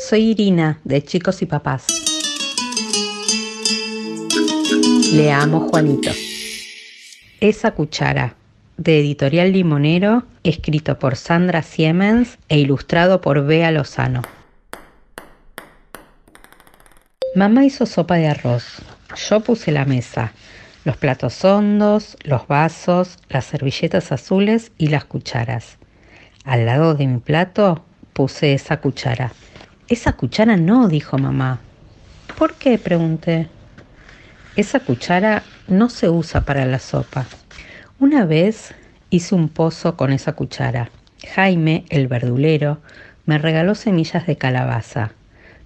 soy Irina de Chicos y Papás. Le amo Juanito. Esa cuchara, de Editorial Limonero, escrito por Sandra Siemens e ilustrado por Bea Lozano. Mamá hizo sopa de arroz. Yo puse la mesa, los platos hondos, los vasos, las servilletas azules y las cucharas. Al lado de mi plato puse esa cuchara. Esa cuchara no, dijo mamá. ¿Por qué? pregunté. Esa cuchara no se usa para la sopa. Una vez hice un pozo con esa cuchara. Jaime, el verdulero, me regaló semillas de calabaza.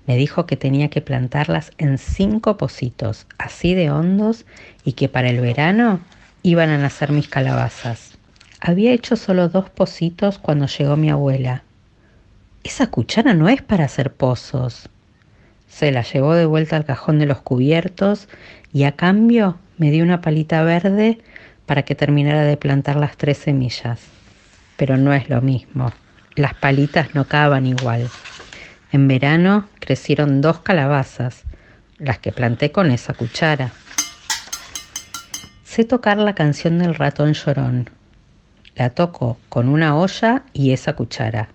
Me dijo que tenía que plantarlas en cinco pocitos, así de hondos, y que para el verano iban a nacer mis calabazas. Había hecho solo dos pocitos cuando llegó mi abuela. Esa cuchara no es para hacer pozos. Se la llevó de vuelta al cajón de los cubiertos y a cambio me dio una palita verde para que terminara de plantar las tres semillas. Pero no es lo mismo. Las palitas no caban igual. En verano crecieron dos calabazas, las que planté con esa cuchara. Sé tocar la canción del ratón llorón. La toco con una olla y esa cuchara.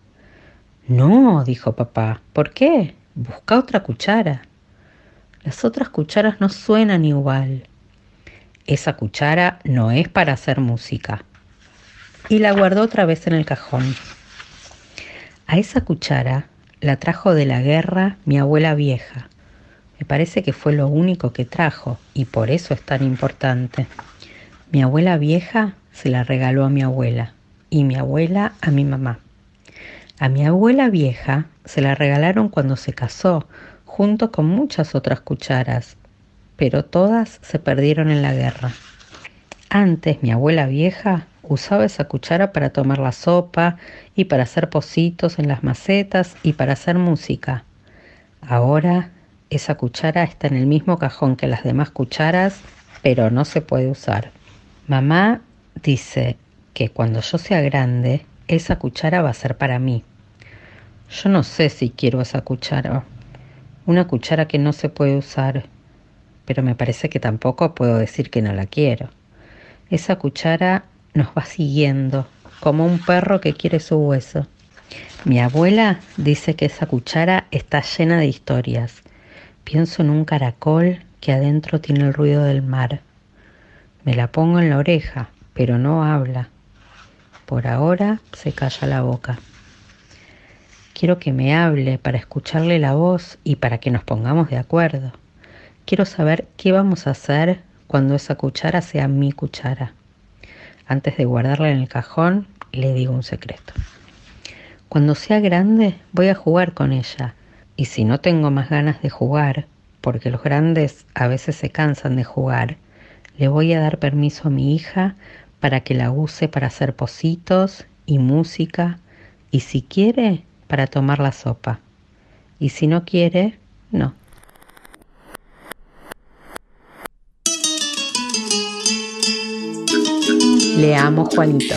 No, dijo papá, ¿por qué? Busca otra cuchara. Las otras cucharas no suenan igual. Esa cuchara no es para hacer música. Y la guardó otra vez en el cajón. A esa cuchara la trajo de la guerra mi abuela vieja. Me parece que fue lo único que trajo y por eso es tan importante. Mi abuela vieja se la regaló a mi abuela y mi abuela a mi mamá. A mi abuela vieja se la regalaron cuando se casó, junto con muchas otras cucharas, pero todas se perdieron en la guerra. Antes mi abuela vieja usaba esa cuchara para tomar la sopa y para hacer pocitos en las macetas y para hacer música. Ahora esa cuchara está en el mismo cajón que las demás cucharas, pero no se puede usar. Mamá dice que cuando yo sea grande, esa cuchara va a ser para mí. Yo no sé si quiero esa cuchara. Una cuchara que no se puede usar, pero me parece que tampoco puedo decir que no la quiero. Esa cuchara nos va siguiendo, como un perro que quiere su hueso. Mi abuela dice que esa cuchara está llena de historias. Pienso en un caracol que adentro tiene el ruido del mar. Me la pongo en la oreja, pero no habla. Por ahora se calla la boca. Quiero que me hable para escucharle la voz y para que nos pongamos de acuerdo. Quiero saber qué vamos a hacer cuando esa cuchara sea mi cuchara. Antes de guardarla en el cajón, le digo un secreto. Cuando sea grande, voy a jugar con ella. Y si no tengo más ganas de jugar, porque los grandes a veces se cansan de jugar, le voy a dar permiso a mi hija para que la use para hacer pocitos y música, y si quiere, para tomar la sopa. Y si no quiere, no. Le amo Juanito.